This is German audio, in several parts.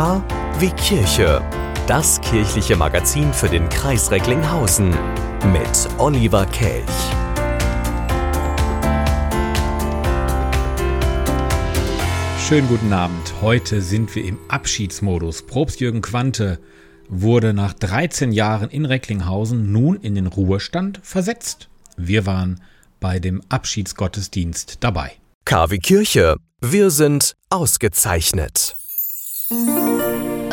K wie Kirche. Das kirchliche Magazin für den Kreis Recklinghausen mit Oliver Kelch. Schönen guten Abend. Heute sind wir im Abschiedsmodus. Probst Jürgen Quante wurde nach 13 Jahren in Recklinghausen nun in den Ruhestand versetzt. Wir waren bei dem Abschiedsgottesdienst dabei. KW Kirche, wir sind ausgezeichnet. Musik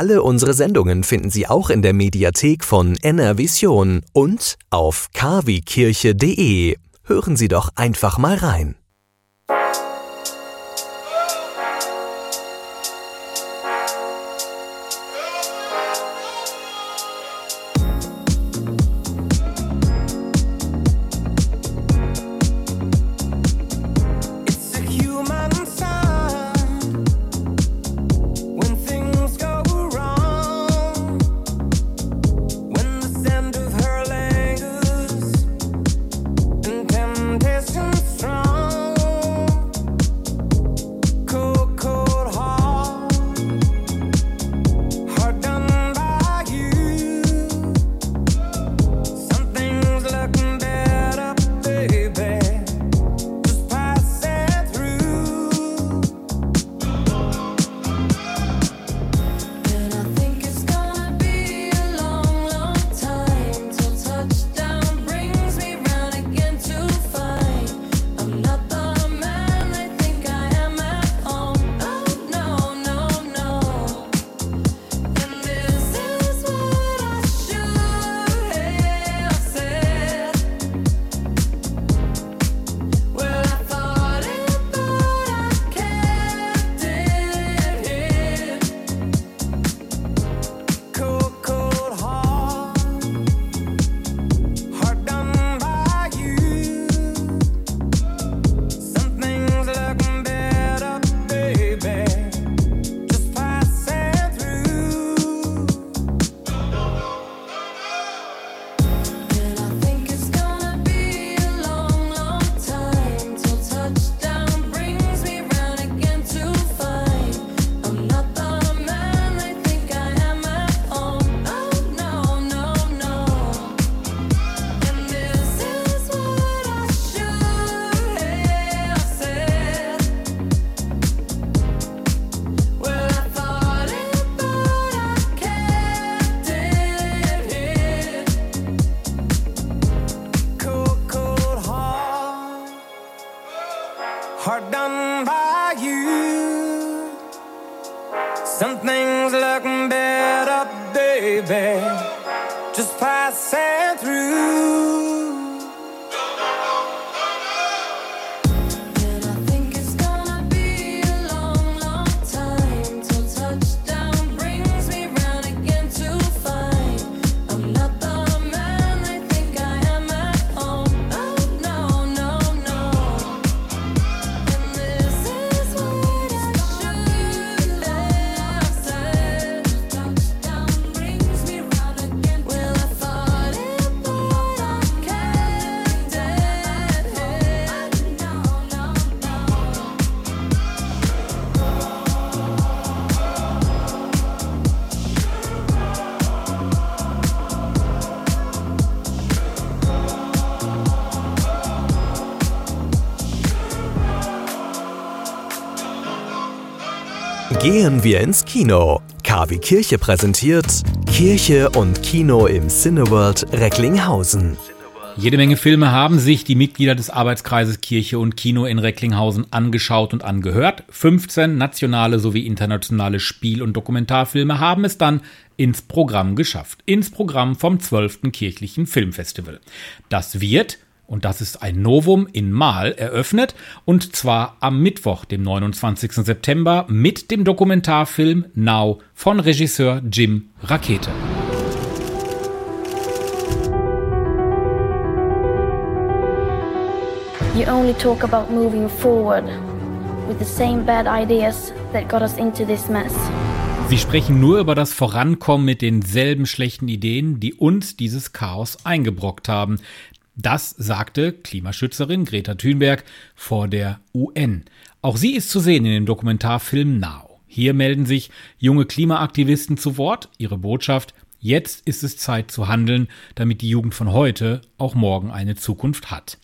Alle unsere Sendungen finden Sie auch in der Mediathek von NR und auf kwkirche.de. Hören Sie doch einfach mal rein. Hard done by you. Something Gehen wir ins Kino. KW Kirche präsentiert Kirche und Kino im Cineworld Recklinghausen. Jede Menge Filme haben sich die Mitglieder des Arbeitskreises Kirche und Kino in Recklinghausen angeschaut und angehört. 15 nationale sowie internationale Spiel- und Dokumentarfilme haben es dann ins Programm geschafft. Ins Programm vom 12. kirchlichen Filmfestival. Das wird, und das ist ein Novum, in Mahl eröffnet. Und zwar am Mittwoch, dem 29. September, mit dem Dokumentarfilm Now von Regisseur Jim Rakete. You only talk about moving forward with the same bad ideas that got us into this mess. Sie sprechen nur über das Vorankommen mit denselben schlechten Ideen, die uns dieses Chaos eingebrockt haben. Das sagte Klimaschützerin Greta Thunberg vor der UN. Auch sie ist zu sehen in dem Dokumentarfilm Now. Hier melden sich junge Klimaaktivisten zu Wort. Ihre Botschaft, jetzt ist es Zeit zu handeln, damit die Jugend von heute auch morgen eine Zukunft hat.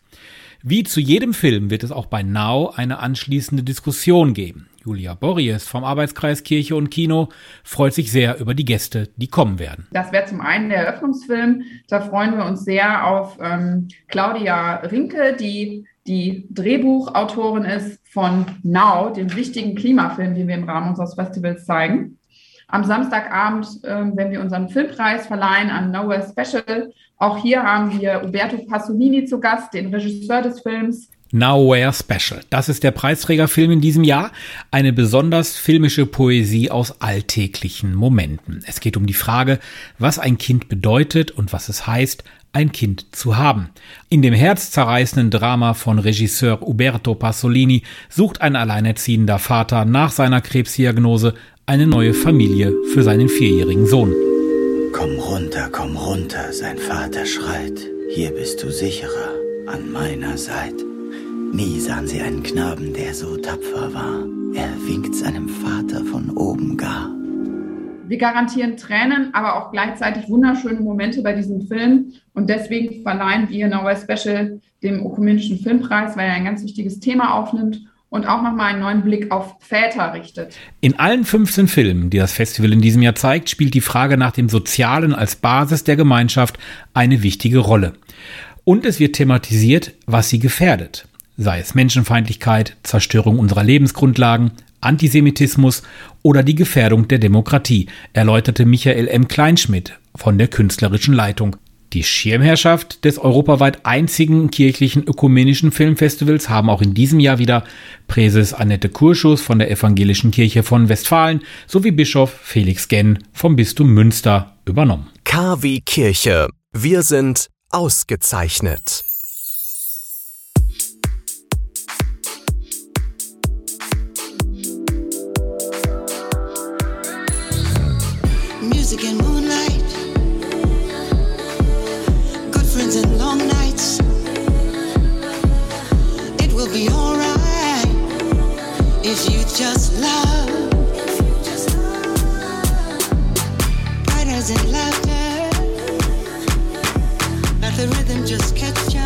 Wie zu jedem Film wird es auch bei Now eine anschließende Diskussion geben. Julia Borries vom Arbeitskreis Kirche und Kino freut sich sehr über die Gäste, die kommen werden. Das wäre zum einen der Eröffnungsfilm. Da freuen wir uns sehr auf ähm, Claudia Rinke, die die Drehbuchautorin ist von Now, dem wichtigen Klimafilm, den wir im Rahmen unseres Festivals zeigen. Am Samstagabend ähm, werden wir unseren Filmpreis verleihen an Nowhere Special. Auch hier haben wir Uberto Pasolini zu Gast, den Regisseur des Films. Nowhere Special. Das ist der Preisträgerfilm in diesem Jahr. Eine besonders filmische Poesie aus alltäglichen Momenten. Es geht um die Frage, was ein Kind bedeutet und was es heißt, ein Kind zu haben. In dem herzzerreißenden Drama von Regisseur Uberto Pasolini sucht ein alleinerziehender Vater nach seiner Krebsdiagnose eine neue Familie für seinen vierjährigen Sohn. Komm runter, komm runter, sein Vater schreit. Hier bist du sicherer, an meiner Seite. Nie sahen sie einen Knaben, der so tapfer war. Er winkt seinem Vater von oben gar. Wir garantieren Tränen, aber auch gleichzeitig wunderschöne Momente bei diesem Film. Und deswegen verleihen wir Nowhere Special dem Ökumenischen Filmpreis, weil er ein ganz wichtiges Thema aufnimmt und auch nochmal einen neuen Blick auf Väter richtet. In allen 15 Filmen, die das Festival in diesem Jahr zeigt, spielt die Frage nach dem Sozialen als Basis der Gemeinschaft eine wichtige Rolle. Und es wird thematisiert, was sie gefährdet. Sei es Menschenfeindlichkeit, Zerstörung unserer Lebensgrundlagen, Antisemitismus oder die Gefährdung der Demokratie, erläuterte Michael M. Kleinschmidt von der künstlerischen Leitung. Die Schirmherrschaft des europaweit einzigen kirchlichen ökumenischen Filmfestivals haben auch in diesem Jahr wieder Präses Annette Kurschus von der Evangelischen Kirche von Westfalen sowie Bischof Felix Genn vom Bistum Münster übernommen. KW Kirche. Wir sind ausgezeichnet. Music moonlight, good friends and long nights. It will be alright if you just love. Laughter, let the rhythm just catch ya.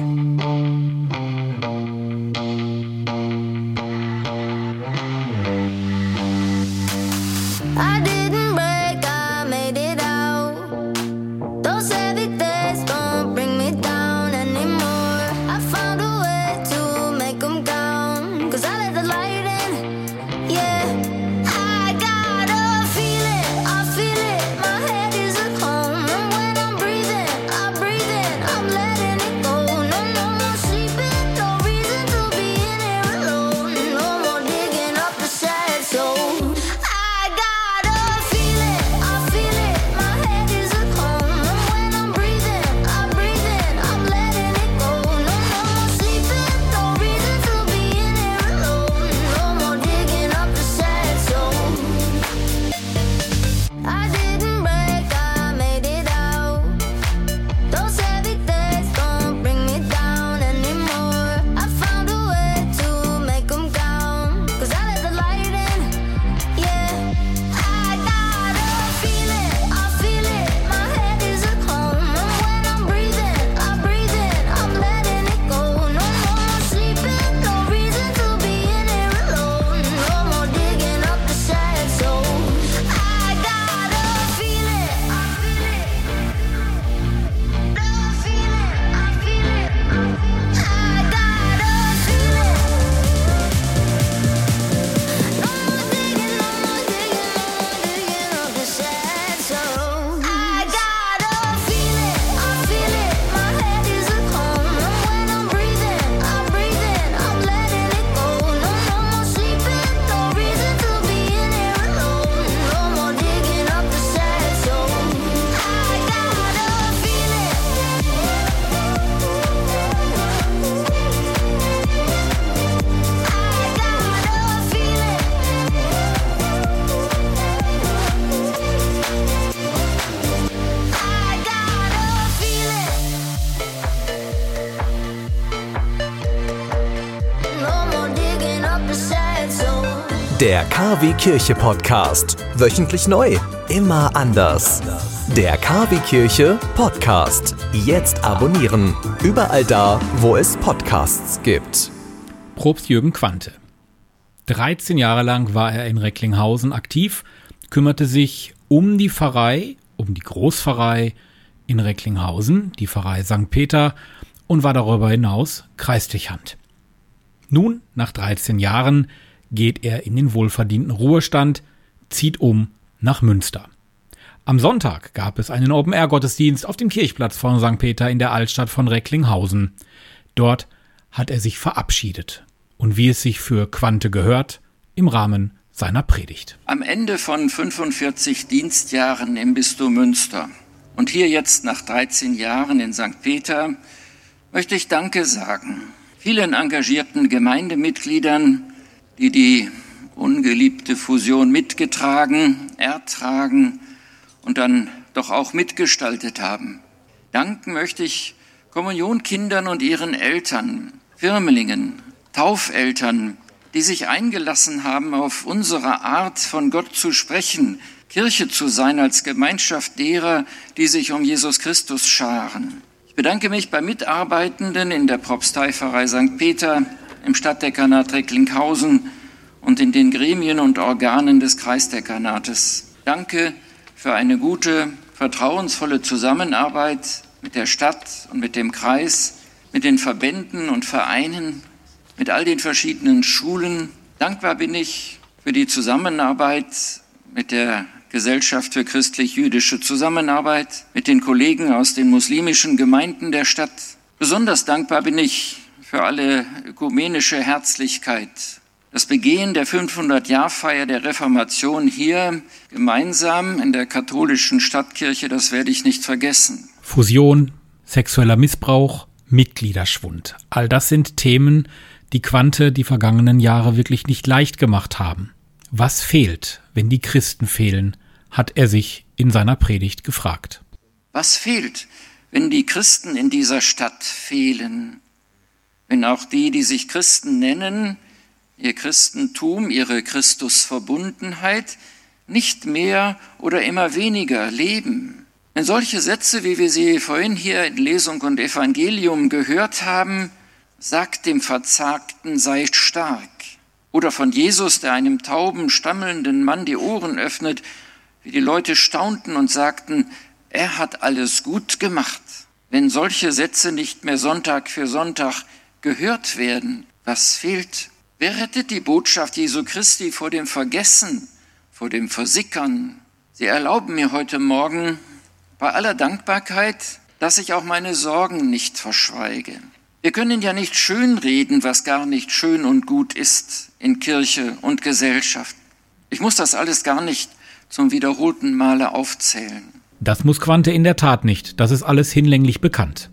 Der KW Kirche Podcast. Wöchentlich neu. Immer anders. Der KW Kirche Podcast. Jetzt abonnieren. Überall da, wo es Podcasts gibt. Propst Jürgen Quante. 13 Jahre lang war er in Recklinghausen aktiv, kümmerte sich um die Pfarrei, um die Großpfarrei in Recklinghausen, die Pfarrei St. Peter und war darüber hinaus Kreisdechant. Nun, nach 13 Jahren, geht er in den wohlverdienten Ruhestand, zieht um nach Münster. Am Sonntag gab es einen Open-Air-Gottesdienst auf dem Kirchplatz von St. Peter in der Altstadt von Recklinghausen. Dort hat er sich verabschiedet. Und wie es sich für Quante gehört, im Rahmen seiner Predigt. Am Ende von 45 Dienstjahren im Bistum Münster und hier jetzt nach 13 Jahren in St. Peter möchte ich Danke sagen. Vielen engagierten Gemeindemitgliedern, die die ungeliebte Fusion mitgetragen, ertragen und dann doch auch mitgestaltet haben. Danken möchte ich Kommunionkindern und ihren Eltern, Firmlingen, Taufeltern, die sich eingelassen haben, auf unsere Art von Gott zu sprechen, Kirche zu sein als Gemeinschaft derer, die sich um Jesus Christus scharen. Ich bedanke mich bei Mitarbeitenden in der Propsteipfarrei St. Peter, im Stadtdekanat Recklinghausen und in den Gremien und Organen des Kreisdekanates. Danke für eine gute, vertrauensvolle Zusammenarbeit mit der Stadt und mit dem Kreis, mit den Verbänden und Vereinen, mit all den verschiedenen Schulen. Dankbar bin ich für die Zusammenarbeit mit der Gesellschaft für christlich-jüdische Zusammenarbeit, mit den Kollegen aus den muslimischen Gemeinden der Stadt. Besonders dankbar bin ich für alle ökumenische Herzlichkeit. Das Begehen der 500-Jahr-Feier der Reformation hier gemeinsam in der katholischen Stadtkirche, das werde ich nicht vergessen. Fusion, sexueller Missbrauch, Mitgliederschwund. All das sind Themen, die Quante die vergangenen Jahre wirklich nicht leicht gemacht haben. Was fehlt, wenn die Christen fehlen, hat er sich in seiner Predigt gefragt. Was fehlt, wenn die Christen in dieser Stadt fehlen? Wenn auch die, die sich Christen nennen, ihr Christentum, ihre Christusverbundenheit nicht mehr oder immer weniger leben? Wenn solche Sätze, wie wir sie vorhin hier in Lesung und Evangelium gehört haben, sagt dem Verzagten, sei stark. Oder von Jesus, der einem tauben, stammelnden Mann die Ohren öffnet, wie die Leute staunten und sagten, er hat alles gut gemacht. Wenn solche Sätze nicht mehr Sonntag für Sonntag gehört werden, was fehlt? Wer rettet die Botschaft Jesu Christi vor dem Vergessen, vor dem Versickern? Sie erlauben mir heute Morgen bei aller Dankbarkeit, dass ich auch meine Sorgen nicht verschweige. Wir können ja nicht schönreden, was gar nicht schön und gut ist in Kirche und Gesellschaft. Ich muss das alles gar nicht zum wiederholten Male aufzählen. Das muss Quante in der Tat nicht, das ist alles hinlänglich bekannt.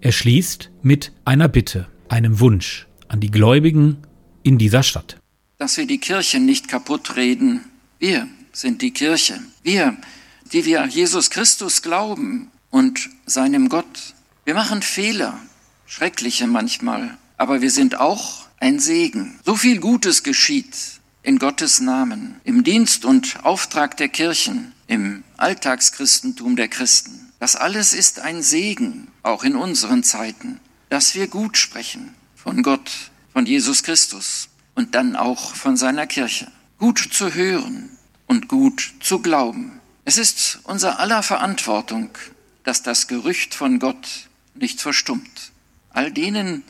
Er schließt mit einer Bitte, einem Wunsch an die Gläubigen in dieser Stadt. Dass wir die Kirche nicht kaputt reden. Wir sind die Kirche. Wir, die wir Jesus Christus glauben und seinem Gott. Wir machen Fehler, schreckliche manchmal, aber wir sind auch ein Segen. So viel Gutes geschieht in Gottes Namen, im Dienst und Auftrag der Kirchen, im Alltagschristentum der Christen. Das alles ist ein Segen, auch in unseren Zeiten, dass wir gut sprechen von Gott, von Jesus Christus und dann auch von seiner Kirche. Gut zu hören und gut zu glauben. Es ist unser aller Verantwortung, dass das Gerücht von Gott nicht verstummt. All denen,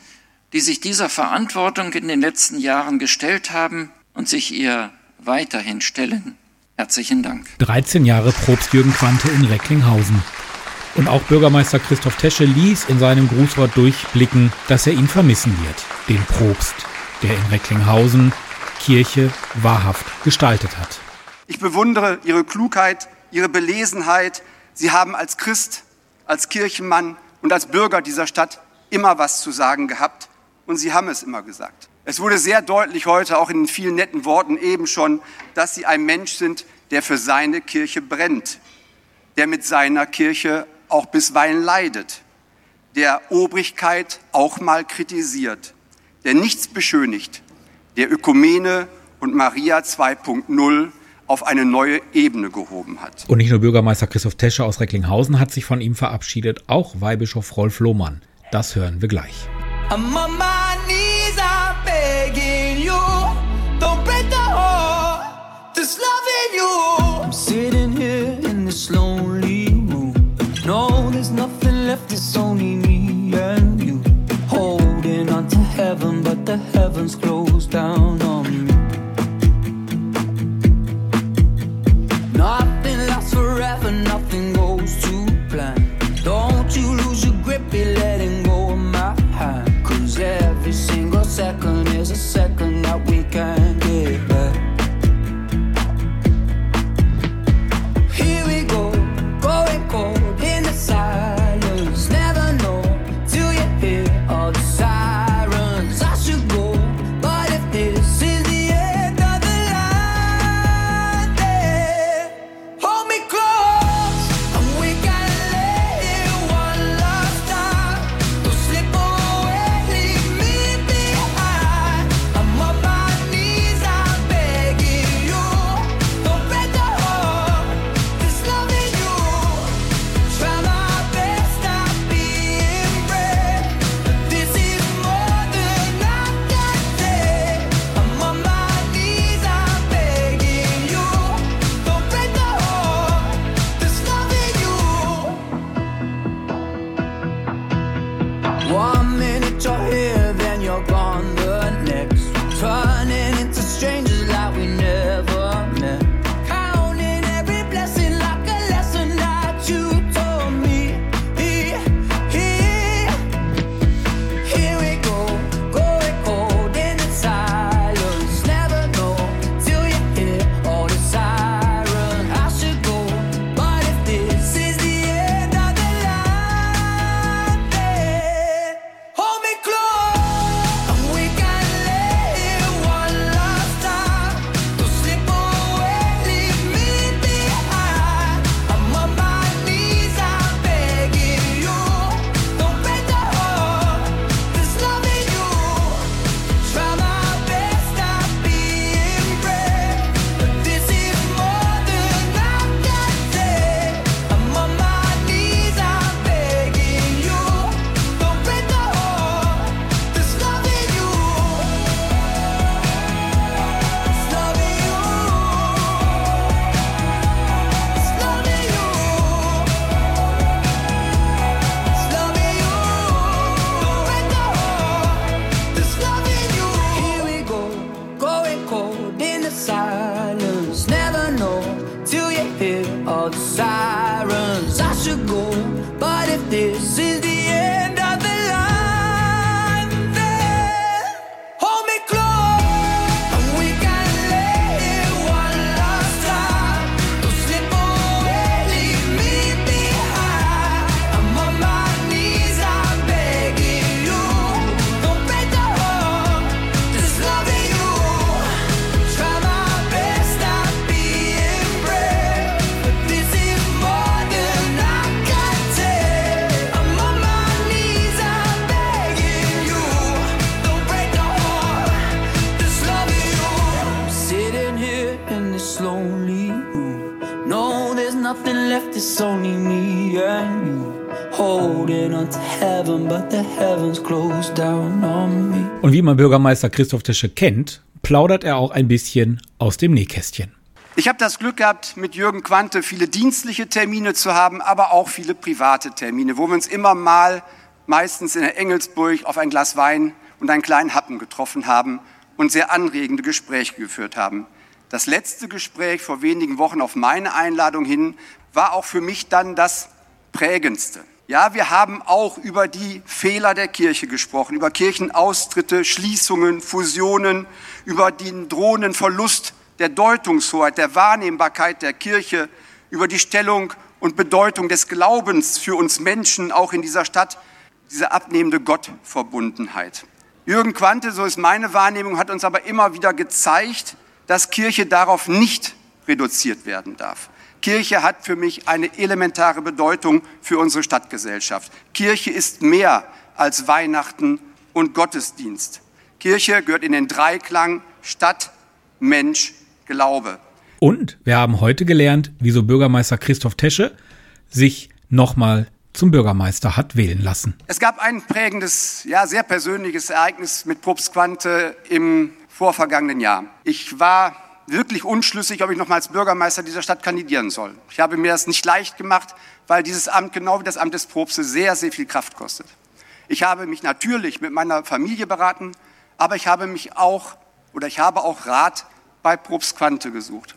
die sich dieser Verantwortung in den letzten Jahren gestellt haben und sich ihr weiterhin stellen, herzlichen Dank. 13 Jahre Propst Jürgen Quante in Recklinghausen. Und auch Bürgermeister Christoph Tesche ließ in seinem Grußwort durchblicken, dass er ihn vermissen wird, den Propst, der in Recklinghausen Kirche wahrhaft gestaltet hat. Ich bewundere Ihre Klugheit, Ihre Belesenheit. Sie haben als Christ, als Kirchenmann und als Bürger dieser Stadt immer was zu sagen gehabt und Sie haben es immer gesagt. Es wurde sehr deutlich heute, auch in vielen netten Worten eben schon, dass Sie ein Mensch sind, der für seine Kirche brennt, der mit seiner Kirche auch bisweilen leidet, der Obrigkeit auch mal kritisiert, der nichts beschönigt, der Ökumene und Maria 2.0 auf eine neue Ebene gehoben hat. Und nicht nur Bürgermeister Christoph Tesche aus Recklinghausen hat sich von ihm verabschiedet, auch Weihbischof Rolf Lohmann. Das hören wir gleich. This love in you it's only me and you holding on to heaven, but the heavens closed down Berliner Bürgermeister Christoph Tische kennt, plaudert er auch ein bisschen aus dem Nähkästchen. Ich habe das Glück gehabt, mit Jürgen Quante viele dienstliche Termine zu haben, aber auch viele private Termine, wo wir uns immer mal, meistens in der Engelsburg, auf ein Glas Wein und einen kleinen Happen getroffen haben und sehr anregende Gespräche geführt haben. Das letzte Gespräch vor wenigen Wochen auf meine Einladung hin war auch für mich dann das prägendste. Ja, wir haben auch über die Fehler der Kirche gesprochen, über Kirchenaustritte, Schließungen, Fusionen, über den drohenden Verlust der Deutungshoheit, der Wahrnehmbarkeit der Kirche, über die Stellung und Bedeutung des Glaubens für uns Menschen, auch in dieser Stadt, diese abnehmende Gottverbundenheit. Jürgen Quante, so ist meine Wahrnehmung, hat uns aber immer wieder gezeigt, dass Kirche darauf nicht reduziert werden darf. Kirche hat für mich eine elementare Bedeutung für unsere Stadtgesellschaft. Kirche ist mehr als Weihnachten und Gottesdienst. Kirche gehört in den Dreiklang Stadt, Mensch, Glaube. Und wir haben heute gelernt, wieso Bürgermeister Christoph Tesche sich nochmal zum Bürgermeister hat wählen lassen. Es gab ein prägendes, ja, sehr persönliches Ereignis mit Propst Quante im vorvergangenen Jahr. Ich war wirklich unschlüssig, ob ich nochmal als Bürgermeister dieser Stadt kandidieren soll. Ich habe mir das nicht leicht gemacht, weil dieses Amt, genau wie das Amt des Probstes, sehr, sehr viel Kraft kostet. Ich habe mich natürlich mit meiner Familie beraten, aber ich habe mich auch, oder ich habe auch Rat bei Probst Quante gesucht.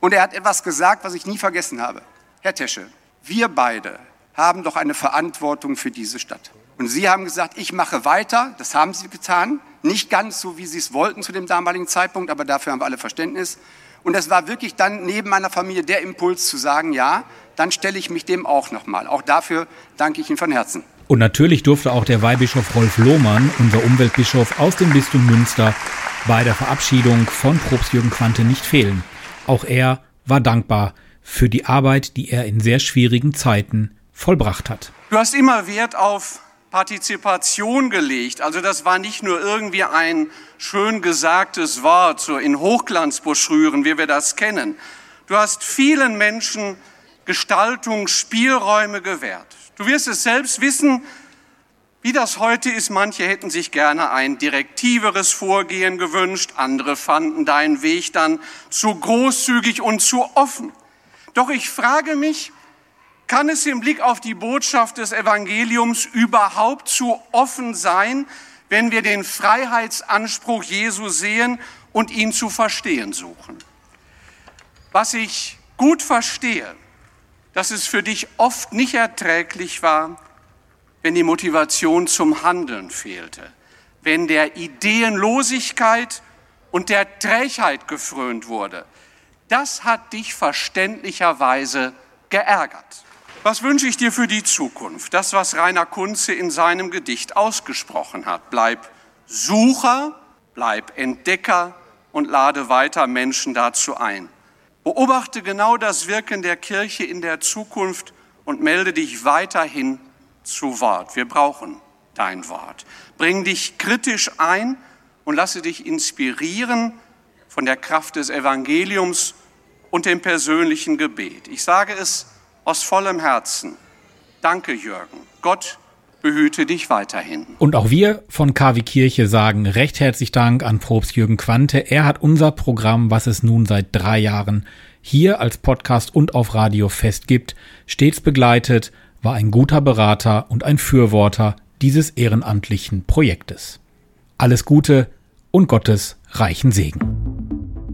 Und er hat etwas gesagt, was ich nie vergessen habe. Herr Tesche, wir beide haben doch eine Verantwortung für diese Stadt. Und Sie haben gesagt, ich mache weiter. Das haben Sie getan. Nicht ganz so, wie Sie es wollten zu dem damaligen Zeitpunkt, aber dafür haben wir alle Verständnis. Und es war wirklich dann neben meiner Familie der Impuls zu sagen, ja, dann stelle ich mich dem auch nochmal. Auch dafür danke ich Ihnen von Herzen. Und natürlich durfte auch der Weihbischof Rolf Lohmann, unser Umweltbischof aus dem Bistum Münster, bei der Verabschiedung von Propst Jürgen Quante nicht fehlen. Auch er war dankbar für die Arbeit, die er in sehr schwierigen Zeiten vollbracht hat. Du hast immer Wert auf Partizipation gelegt. Also das war nicht nur irgendwie ein schön gesagtes Wort, so in Hochglanzbroschüren, wie wir das kennen. Du hast vielen Menschen Gestaltungsspielräume gewährt. Du wirst es selbst wissen, wie das heute ist. Manche hätten sich gerne ein direktiveres Vorgehen gewünscht, andere fanden deinen Weg dann zu großzügig und zu offen. Doch ich frage mich, kann es im Blick auf die Botschaft des Evangeliums überhaupt zu offen sein, wenn wir den Freiheitsanspruch Jesu sehen und ihn zu verstehen suchen? Was ich gut verstehe, dass es für dich oft nicht erträglich war, wenn die Motivation zum Handeln fehlte, wenn der Ideenlosigkeit und der Trägheit gefrönt wurde. Das hat dich verständlicherweise geärgert. Was wünsche ich dir für die Zukunft? Das, was Rainer Kunze in seinem Gedicht ausgesprochen hat. Bleib Sucher, bleib Entdecker und lade weiter Menschen dazu ein. Beobachte genau das Wirken der Kirche in der Zukunft und melde dich weiterhin zu Wort. Wir brauchen dein Wort. Bring dich kritisch ein und lasse dich inspirieren von der Kraft des Evangeliums und dem persönlichen Gebet. Ich sage es aus vollem Herzen. Danke, Jürgen. Gott behüte dich weiterhin. Und auch wir von KW Kirche sagen recht herzlich Dank an Probst Jürgen Quante. Er hat unser Programm, was es nun seit drei Jahren hier als Podcast und auf Radio fest gibt, stets begleitet, war ein guter Berater und ein Fürworter dieses ehrenamtlichen Projektes. Alles Gute und Gottes reichen Segen.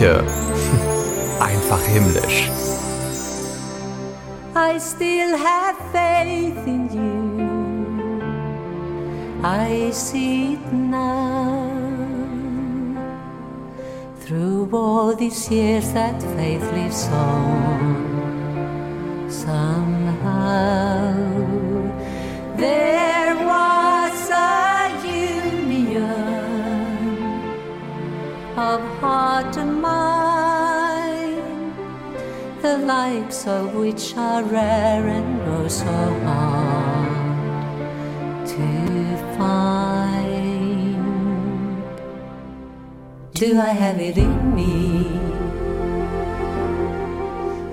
Kirche. Einfach himmlisch. I still have faith in you. I see it now. Through all these years, that faith lives on. The likes of which are rare and oh so hard to find. Do I have it in me?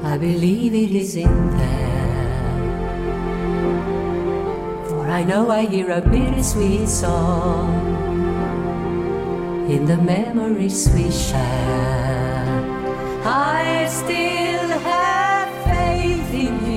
I believe it is in there. For I know I hear a bittersweet song in the memories we share. I still in you,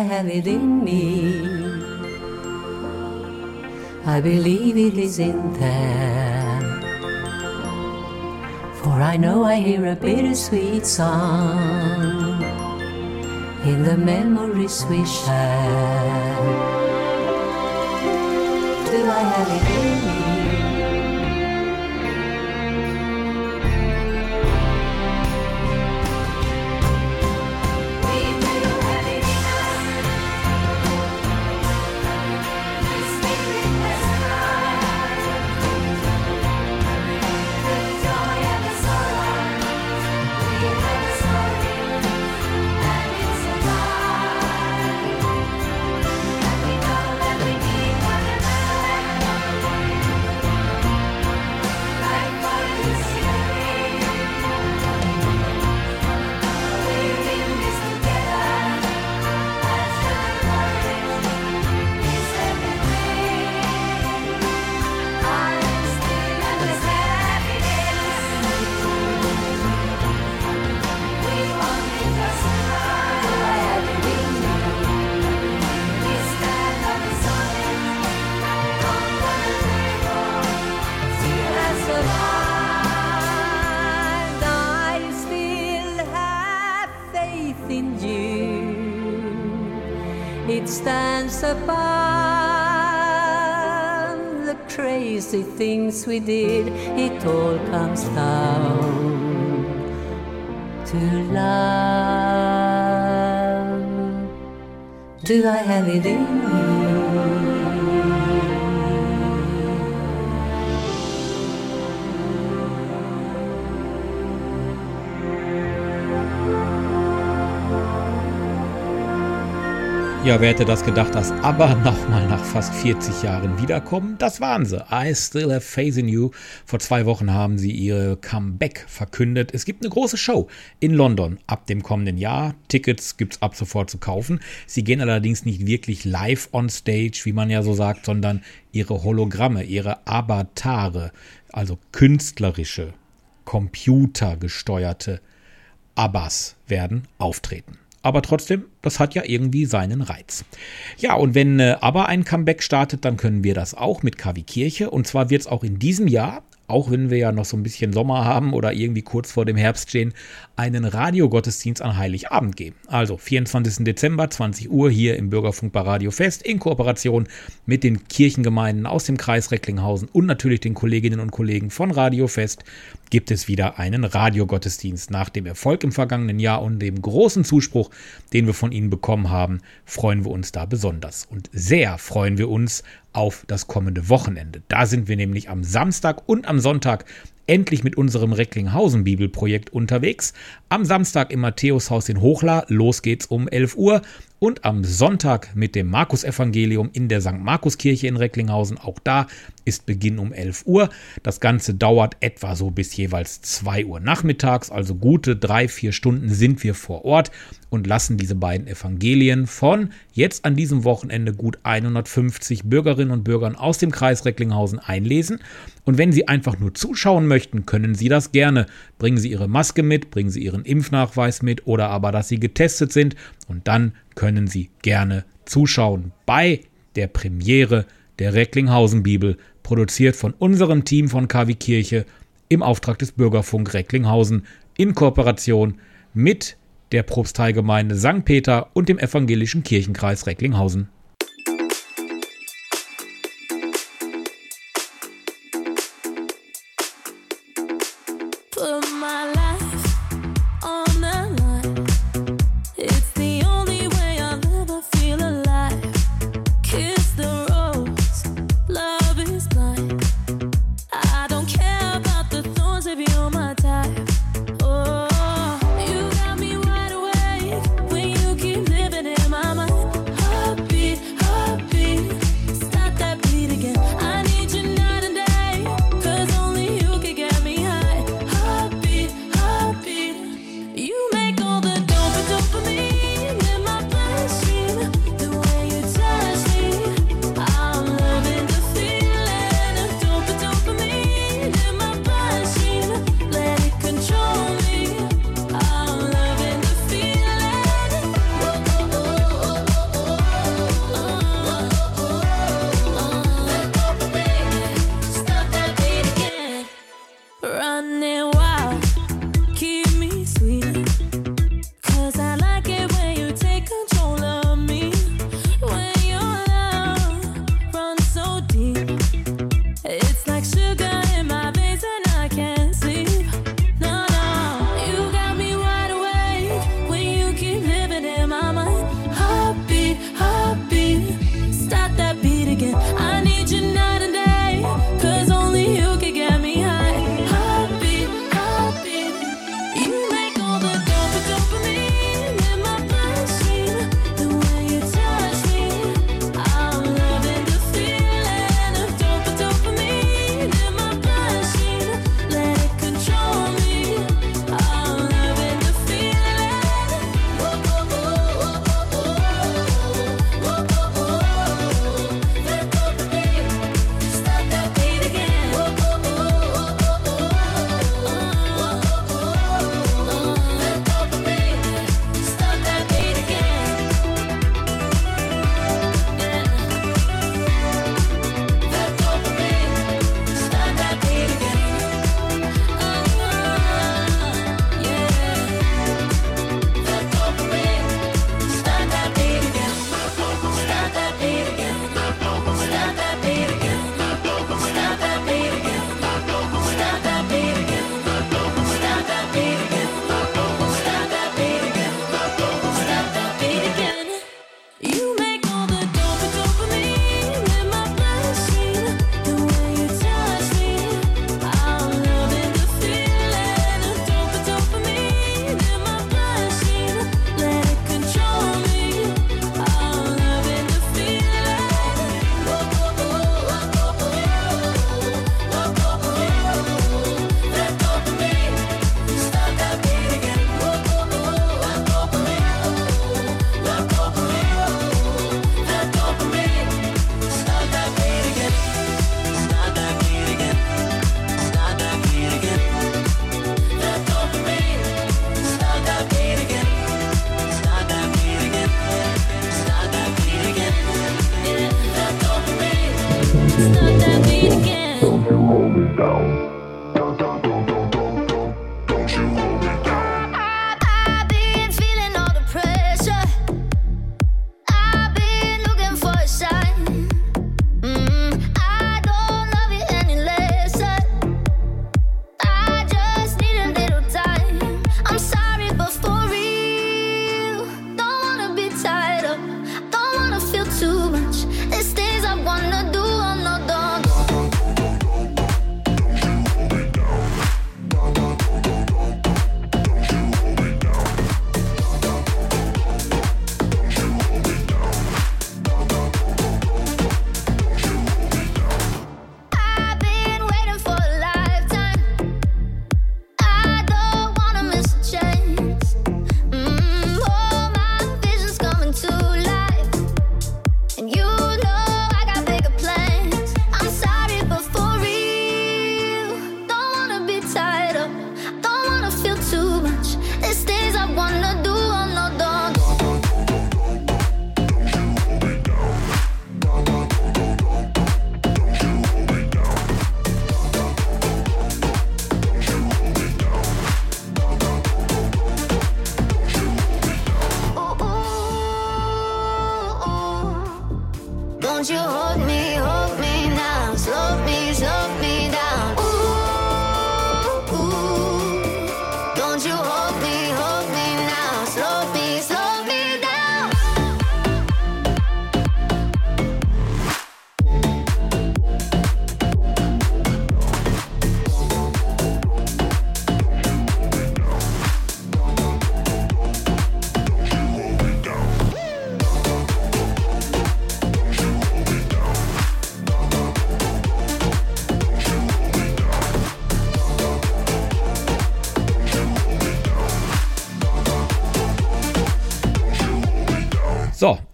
I have it in me? I believe it is in there. For I know I hear a bittersweet song in the memories we share. Do I have it in me? Things we did. It all comes down to love. Do I have it in you? Ja, wer hätte das gedacht, dass ABBA nochmal nach fast 40 Jahren wiederkommen? Das waren sie. I Still Have Faith in You. Vor zwei Wochen haben sie ihre Comeback verkündet. Es gibt eine große Show in London ab dem kommenden Jahr. Tickets gibt's ab sofort zu kaufen. Sie gehen allerdings nicht wirklich live on stage, wie man ja so sagt, sondern ihre Hologramme, ihre Avatare, also künstlerische, computergesteuerte Abbas werden auftreten. Aber trotzdem, das hat ja irgendwie seinen Reiz. Ja, und wenn äh, aber ein Comeback startet, dann können wir das auch mit KW Kirche. Und zwar wird es auch in diesem Jahr, auch wenn wir ja noch so ein bisschen Sommer haben oder irgendwie kurz vor dem Herbst stehen, einen Radiogottesdienst an Heiligabend geben. Also 24. Dezember, 20 Uhr hier im Bürgerfunk bei Radio Fest in Kooperation mit den Kirchengemeinden aus dem Kreis Recklinghausen und natürlich den Kolleginnen und Kollegen von Radio Fest gibt es wieder einen Radiogottesdienst. Nach dem Erfolg im vergangenen Jahr und dem großen Zuspruch, den wir von Ihnen bekommen haben, freuen wir uns da besonders. Und sehr freuen wir uns auf das kommende Wochenende. Da sind wir nämlich am Samstag und am Sonntag endlich mit unserem Recklinghausen Bibelprojekt unterwegs. Am Samstag im Matthäushaus in Hochla, los geht's um 11 Uhr. Und am Sonntag mit dem Markus-Evangelium in der St. Markus-Kirche in Recklinghausen. Auch da ist Beginn um 11 Uhr. Das Ganze dauert etwa so bis jeweils 2 Uhr nachmittags. Also gute drei, vier Stunden sind wir vor Ort und lassen diese beiden Evangelien von jetzt an diesem Wochenende gut 150 Bürgerinnen und Bürgern aus dem Kreis Recklinghausen einlesen. Und wenn Sie einfach nur zuschauen möchten, können Sie das gerne. Bringen Sie Ihre Maske mit, bringen Sie Ihren Impfnachweis mit oder aber, dass Sie getestet sind. Und dann können Sie gerne zuschauen bei der Premiere der Recklinghausen Bibel, produziert von unserem Team von KW Kirche im Auftrag des Bürgerfunk Recklinghausen in Kooperation mit der Propsteigemeinde St. Peter und dem evangelischen Kirchenkreis Recklinghausen.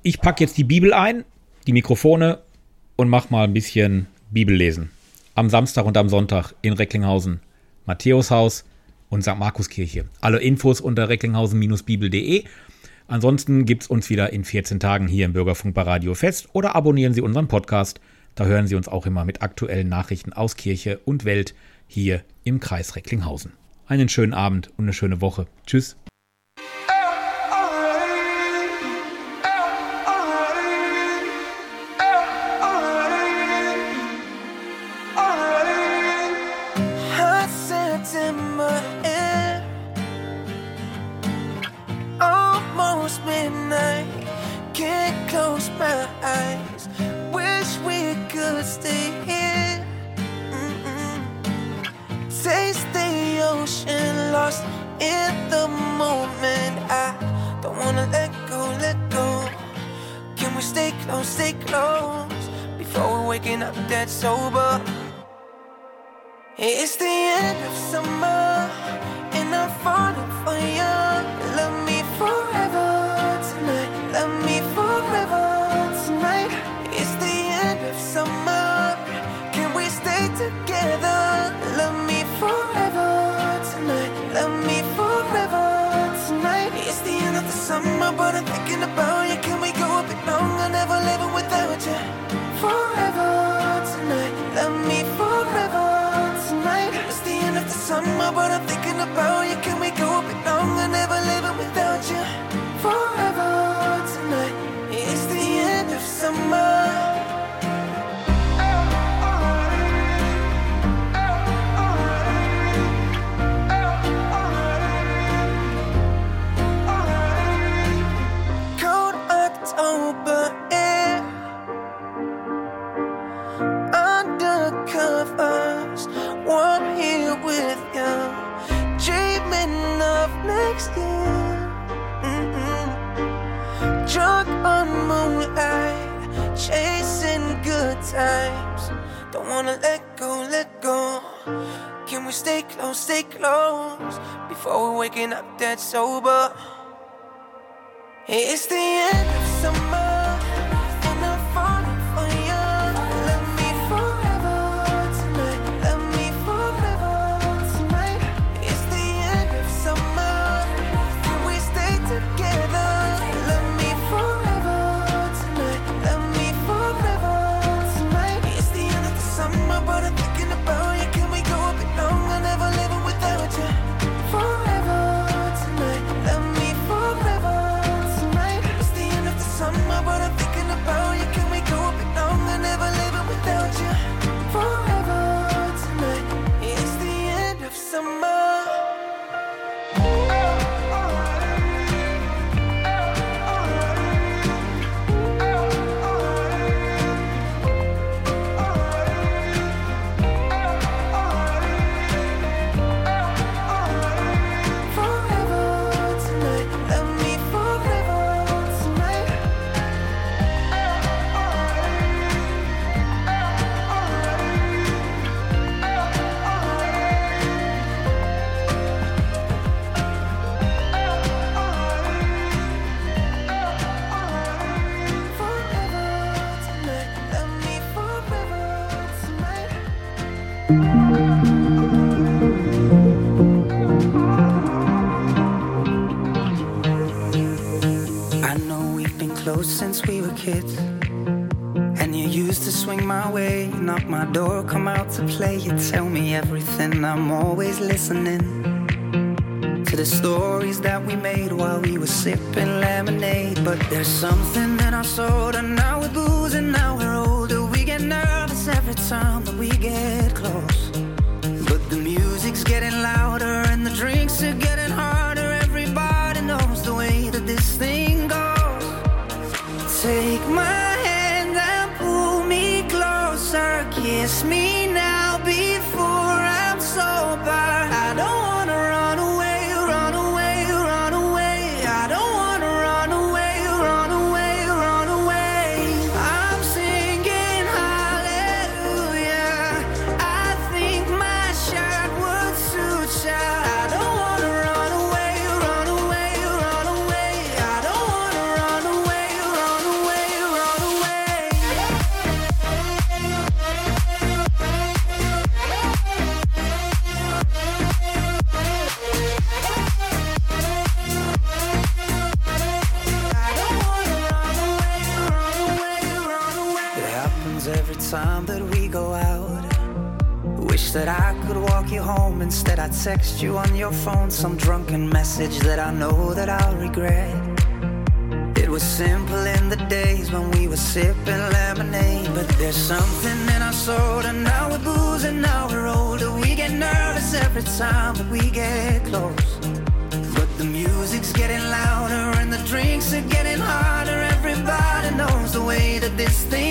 ich packe jetzt die Bibel ein, die Mikrofone und mach mal ein bisschen Bibellesen. Am Samstag und am Sonntag in Recklinghausen, Matthäushaus und St. Markuskirche. Alle Infos unter recklinghausen-bibel.de. Ansonsten gibt es uns wieder in 14 Tagen hier im Bürgerfunk bei Radio Fest oder abonnieren Sie unseren Podcast. Da hören Sie uns auch immer mit aktuellen Nachrichten aus Kirche und Welt hier im Kreis Recklinghausen. Einen schönen Abend und eine schöne Woche. Tschüss. stay close before we're waking up dead sober. It's the end of summer. You tell me everything, I'm always listening to the stories that we made while we were sipping lemonade. But there's something in our soda now text you on your phone some drunken message that I know that I'll regret. It was simple in the days when we were sipping lemonade. But there's something in our soda. Now we're boozing, now we're older. We get nervous every time that we get close. But the music's getting louder and the drinks are getting harder. Everybody knows the way that this thing